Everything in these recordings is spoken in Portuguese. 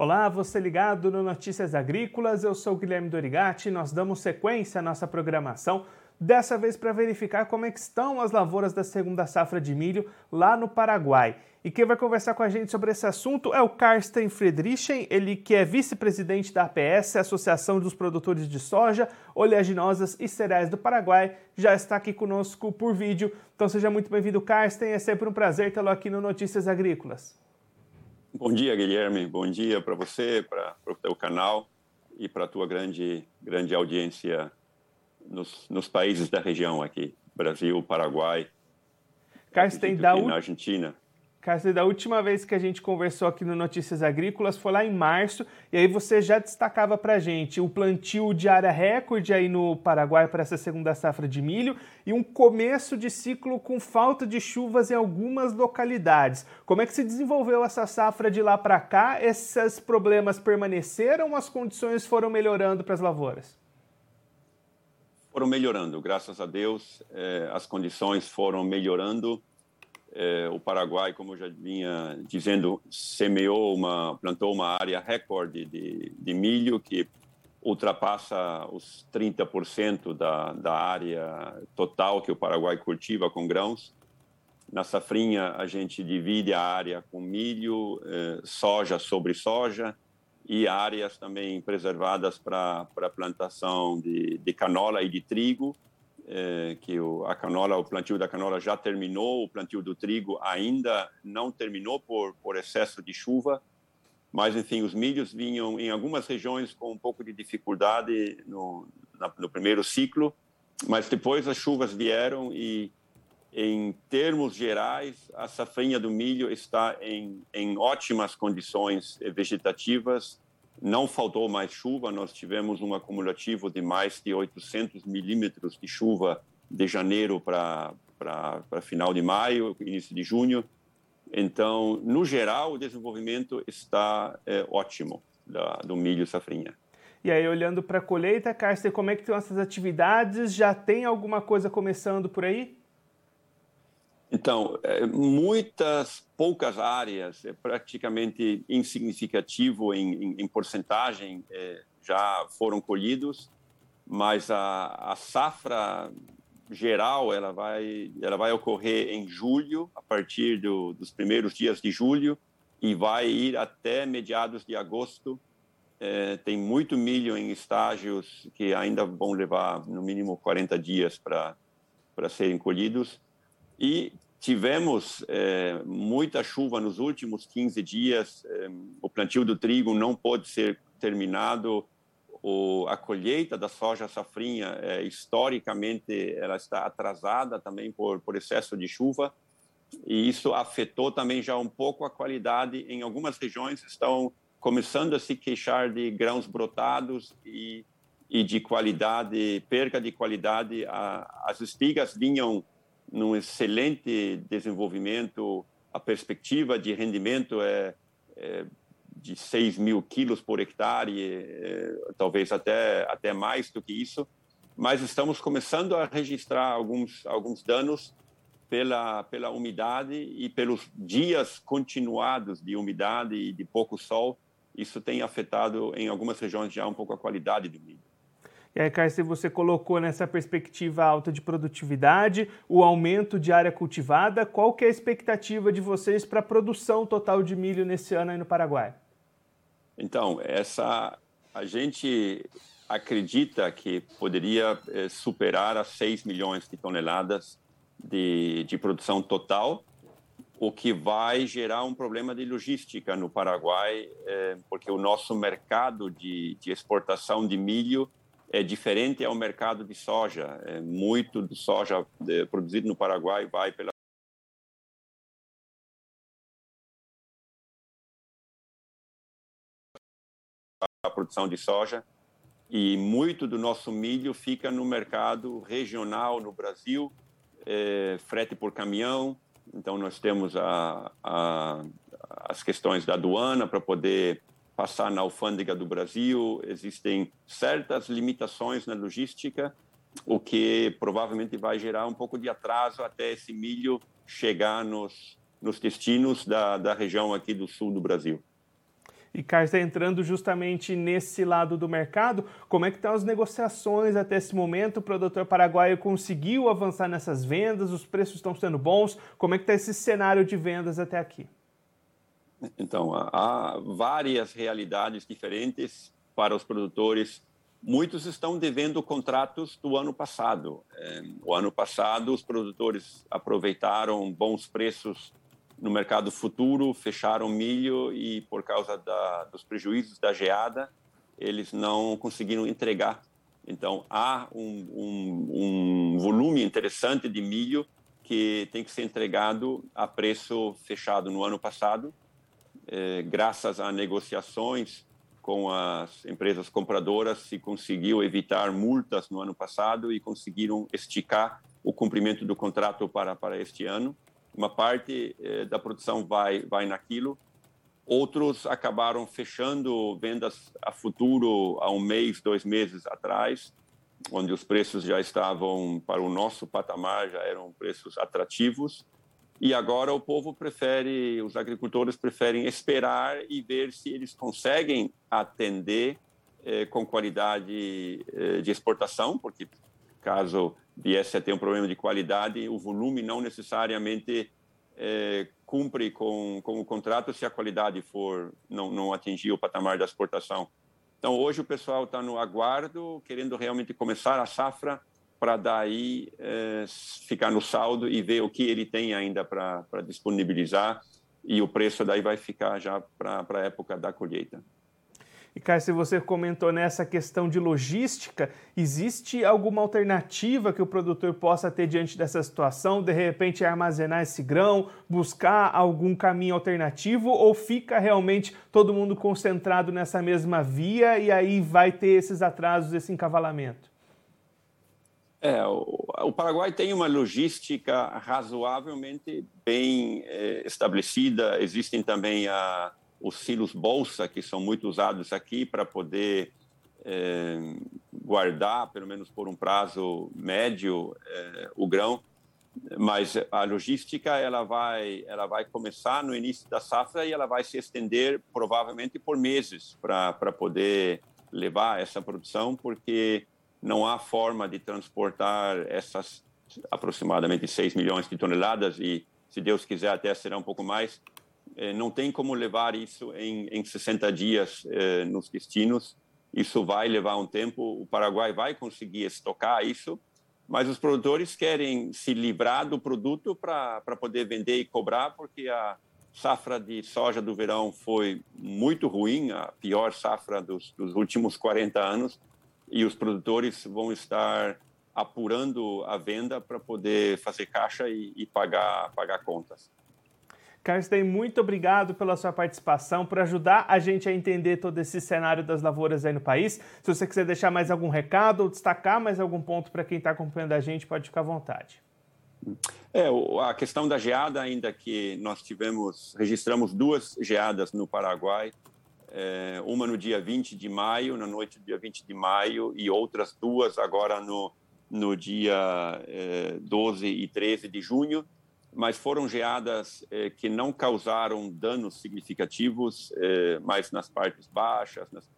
Olá, você ligado no Notícias Agrícolas, eu sou Guilherme Dorigati, nós damos sequência à nossa programação, dessa vez para verificar como é estão as lavouras da segunda safra de milho lá no Paraguai. E quem vai conversar com a gente sobre esse assunto é o Carsten Friedrichen, ele que é vice-presidente da APS, Associação dos Produtores de Soja, Oleaginosas e Cereais do Paraguai, já está aqui conosco por vídeo. Então seja muito bem-vindo, Carsten, é sempre um prazer tê-lo aqui no Notícias Agrícolas. Bom dia, Guilherme. Bom dia para você, para o teu canal e para a tua grande, grande audiência nos, nos, países da região aqui, Brasil, Paraguai, Carsten, da na Argentina. Cássio, da última vez que a gente conversou aqui no Notícias Agrícolas foi lá em março, e aí você já destacava para a gente o plantio de área recorde aí no Paraguai para essa segunda safra de milho e um começo de ciclo com falta de chuvas em algumas localidades. Como é que se desenvolveu essa safra de lá para cá? Esses problemas permaneceram ou as condições foram melhorando para as lavouras? Foram melhorando, graças a Deus, eh, as condições foram melhorando é, o Paraguai, como eu já vinha dizendo, semeou uma, plantou uma área recorde de, de milho que ultrapassa os 30% da, da área total que o Paraguai cultiva com grãos. Na safrinha, a gente divide a área com milho, eh, soja sobre soja e áreas também preservadas para plantação de, de canola e de trigo é, que o, a canola, o plantio da canola já terminou, o plantio do trigo ainda não terminou por, por excesso de chuva, mas enfim, os milhos vinham em algumas regiões com um pouco de dificuldade no, na, no primeiro ciclo, mas depois as chuvas vieram e, em termos gerais, a safrinha do milho está em, em ótimas condições vegetativas não faltou mais chuva, nós tivemos um acumulativo de mais de 800 milímetros de chuva de janeiro para final de maio, início de junho. Então, no geral, o desenvolvimento está é, ótimo da, do milho safrinha. E aí, olhando para a colheita, Carsten, como é que estão essas atividades? Já tem alguma coisa começando por aí? Então, é, muitas, poucas áreas, é praticamente insignificativo em, em, em porcentagem, é, já foram colhidos, mas a, a, safra geral ela vai, ela vai ocorrer em julho, a partir do, dos primeiros dias de julho, e vai ir até mediados de agosto. É, tem muito milho em estágios que ainda vão levar no mínimo 40 dias para serem colhidos e tivemos é, muita chuva nos últimos 15 dias, é, o plantio do trigo não pôde ser terminado, o, a colheita da soja safrinha, é, historicamente, ela está atrasada também por, por excesso de chuva, e isso afetou também já um pouco a qualidade. Em algumas regiões estão começando a se queixar de grãos brotados e, e de qualidade, perca de qualidade. A, as espigas vinham num excelente desenvolvimento. A perspectiva de rendimento é, é de 6 mil quilos por hectare, é, talvez até, até mais do que isso. Mas estamos começando a registrar alguns, alguns danos pela, pela umidade e pelos dias continuados de umidade e de pouco sol. Isso tem afetado em algumas regiões já um pouco a qualidade do milho. E aí, Carce, você colocou nessa perspectiva alta de produtividade, o aumento de área cultivada. Qual que é a expectativa de vocês para a produção total de milho nesse ano aí no Paraguai? Então, essa a gente acredita que poderia eh, superar as 6 milhões de toneladas de, de produção total, o que vai gerar um problema de logística no Paraguai, eh, porque o nosso mercado de, de exportação de milho é diferente ao mercado de soja. É muito do soja é, produzido no Paraguai vai pela a produção de soja e muito do nosso milho fica no mercado regional no Brasil, é, frete por caminhão. Então nós temos a, a, as questões da aduana para poder passar na alfândega do Brasil, existem certas limitações na logística, o que provavelmente vai gerar um pouco de atraso até esse milho chegar nos, nos destinos da, da região aqui do sul do Brasil. E Carlos, tá entrando justamente nesse lado do mercado, como é que estão as negociações até esse momento? O produtor paraguaio conseguiu avançar nessas vendas? Os preços estão sendo bons? Como é que está esse cenário de vendas até aqui? Então, há várias realidades diferentes para os produtores. Muitos estão devendo contratos do ano passado. É, o ano passado, os produtores aproveitaram bons preços no mercado futuro, fecharam milho e, por causa da, dos prejuízos da geada, eles não conseguiram entregar. Então, há um, um, um volume interessante de milho que tem que ser entregado a preço fechado no ano passado, eh, graças a negociações com as empresas compradoras, se conseguiu evitar multas no ano passado e conseguiram esticar o cumprimento do contrato para, para este ano. Uma parte eh, da produção vai vai naquilo. Outros acabaram fechando vendas a futuro há um mês dois meses atrás onde os preços já estavam para o nosso patamar já eram preços atrativos e agora o povo prefere os agricultores preferem esperar e ver se eles conseguem atender eh, com qualidade eh, de exportação porque caso viesse a ter um problema de qualidade, o volume não necessariamente é, cumpre com, com o contrato se a qualidade for não, não atingir o patamar da exportação. Então, hoje o pessoal está no aguardo, querendo realmente começar a safra para daí é, ficar no saldo e ver o que ele tem ainda para disponibilizar e o preço daí vai ficar já para a época da colheita. E, Caio, se você comentou nessa questão de logística, existe alguma alternativa que o produtor possa ter diante dessa situação? De repente, armazenar esse grão, buscar algum caminho alternativo, ou fica realmente todo mundo concentrado nessa mesma via e aí vai ter esses atrasos, esse encavalamento? É, o, o Paraguai tem uma logística razoavelmente bem é, estabelecida. Existem também a os silos bolsa, que são muito usados aqui para poder é, guardar, pelo menos por um prazo médio, é, o grão. Mas a logística ela vai, ela vai começar no início da safra e ela vai se estender provavelmente por meses para poder levar essa produção, porque não há forma de transportar essas aproximadamente 6 milhões de toneladas e, se Deus quiser, até será um pouco mais, é, não tem como levar isso em, em 60 dias é, nos destinos. Isso vai levar um tempo. O Paraguai vai conseguir estocar isso, mas os produtores querem se livrar do produto para poder vender e cobrar, porque a safra de soja do verão foi muito ruim, a pior safra dos, dos últimos 40 anos, e os produtores vão estar apurando a venda para poder fazer caixa e, e pagar, pagar contas. Carsten, muito obrigado pela sua participação, por ajudar a gente a entender todo esse cenário das lavouras aí no país. Se você quiser deixar mais algum recado ou destacar mais algum ponto para quem está acompanhando a gente, pode ficar à vontade. É, a questão da geada, ainda que nós tivemos, registramos duas geadas no Paraguai, é, uma no dia 20 de maio, na noite do dia 20 de maio, e outras duas agora no, no dia é, 12 e 13 de junho mas foram geadas eh, que não causaram danos significativos, eh, mas nas partes baixas. Nas...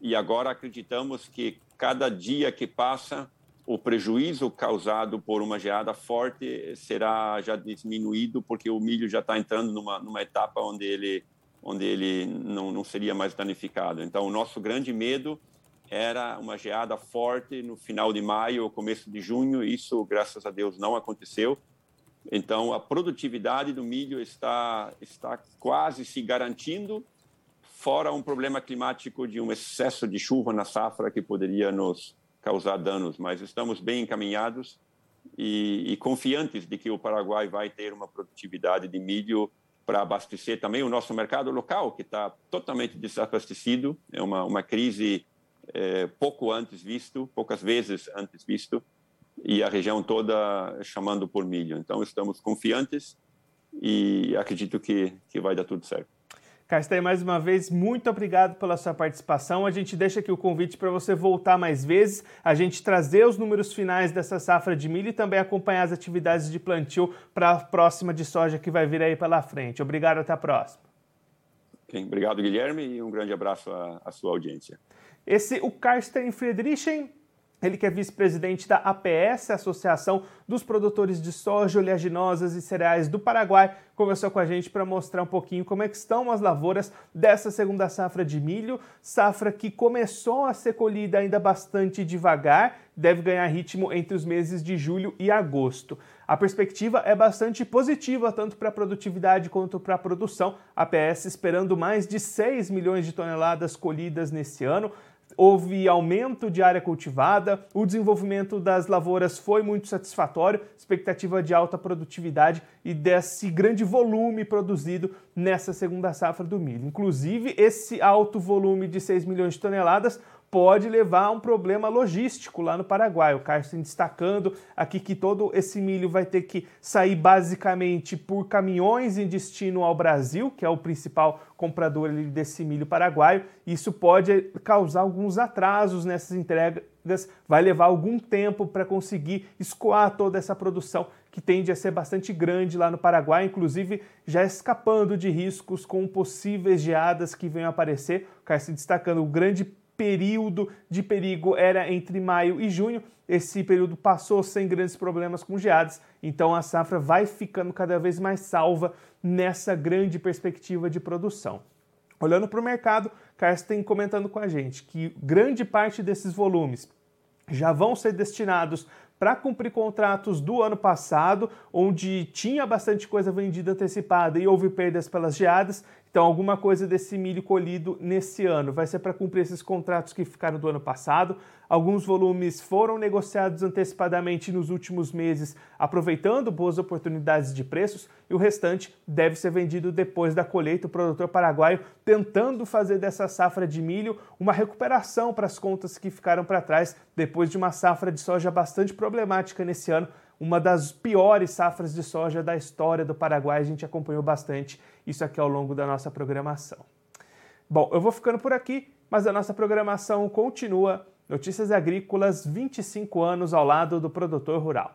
E agora acreditamos que cada dia que passa, o prejuízo causado por uma geada forte será já diminuído, porque o milho já está entrando numa, numa etapa onde ele, onde ele não, não seria mais danificado. Então, o nosso grande medo era uma geada forte no final de maio ou começo de junho. Isso, graças a Deus, não aconteceu então, a produtividade do milho está, está quase se garantindo, fora um problema climático de um excesso de chuva na safra que poderia nos causar danos. Mas estamos bem encaminhados e, e confiantes de que o Paraguai vai ter uma produtividade de milho para abastecer também o nosso mercado local, que está totalmente desabastecido. É uma, uma crise é, pouco antes visto, poucas vezes antes visto e a região toda chamando por milho. Então, estamos confiantes e acredito que, que vai dar tudo certo. Castei, mais uma vez, muito obrigado pela sua participação. A gente deixa aqui o convite para você voltar mais vezes, a gente trazer os números finais dessa safra de milho e também acompanhar as atividades de plantio para a próxima de soja que vai vir aí pela frente. Obrigado, até a próxima. Okay, obrigado, Guilherme, e um grande abraço à, à sua audiência. Esse, o Carsten Friedrichen, ele que é vice-presidente da APS, Associação dos Produtores de Soja, Oleaginosas e Cereais do Paraguai, conversou com a gente para mostrar um pouquinho como é que estão as lavouras dessa segunda safra de milho, safra que começou a ser colhida ainda bastante devagar, deve ganhar ritmo entre os meses de julho e agosto. A perspectiva é bastante positiva tanto para a produtividade quanto para a produção. APS esperando mais de 6 milhões de toneladas colhidas nesse ano houve aumento de área cultivada, o desenvolvimento das lavouras foi muito satisfatório, expectativa de alta produtividade e desse grande volume produzido nessa segunda safra do milho. Inclusive, esse alto volume de 6 milhões de toneladas pode levar a um problema logístico lá no Paraguai. O Carsten destacando aqui que todo esse milho vai ter que sair basicamente por caminhões em destino ao Brasil, que é o principal comprador desse milho paraguaio. Isso pode causar alguns atrasos nessas entregas, vai levar algum tempo para conseguir escoar toda essa produção que tende a ser bastante grande lá no Paraguai, inclusive já escapando de riscos com possíveis geadas que venham a aparecer. O Carsten destacando o grande período de perigo era entre maio e junho. Esse período passou sem grandes problemas com geadas, então a safra vai ficando cada vez mais salva nessa grande perspectiva de produção. Olhando para o mercado, Carsten comentando com a gente que grande parte desses volumes já vão ser destinados para cumprir contratos do ano passado, onde tinha bastante coisa vendida antecipada e houve perdas pelas geadas, então, alguma coisa desse milho colhido nesse ano vai ser para cumprir esses contratos que ficaram do ano passado. Alguns volumes foram negociados antecipadamente nos últimos meses, aproveitando boas oportunidades de preços, e o restante deve ser vendido depois da colheita. O produtor paraguaio tentando fazer dessa safra de milho uma recuperação para as contas que ficaram para trás depois de uma safra de soja bastante problemática nesse ano uma das piores safras de soja da história do Paraguai. A gente acompanhou bastante isso aqui ao longo da nossa programação. Bom, eu vou ficando por aqui, mas a nossa programação continua. Notícias Agrícolas, 25 anos ao lado do produtor rural.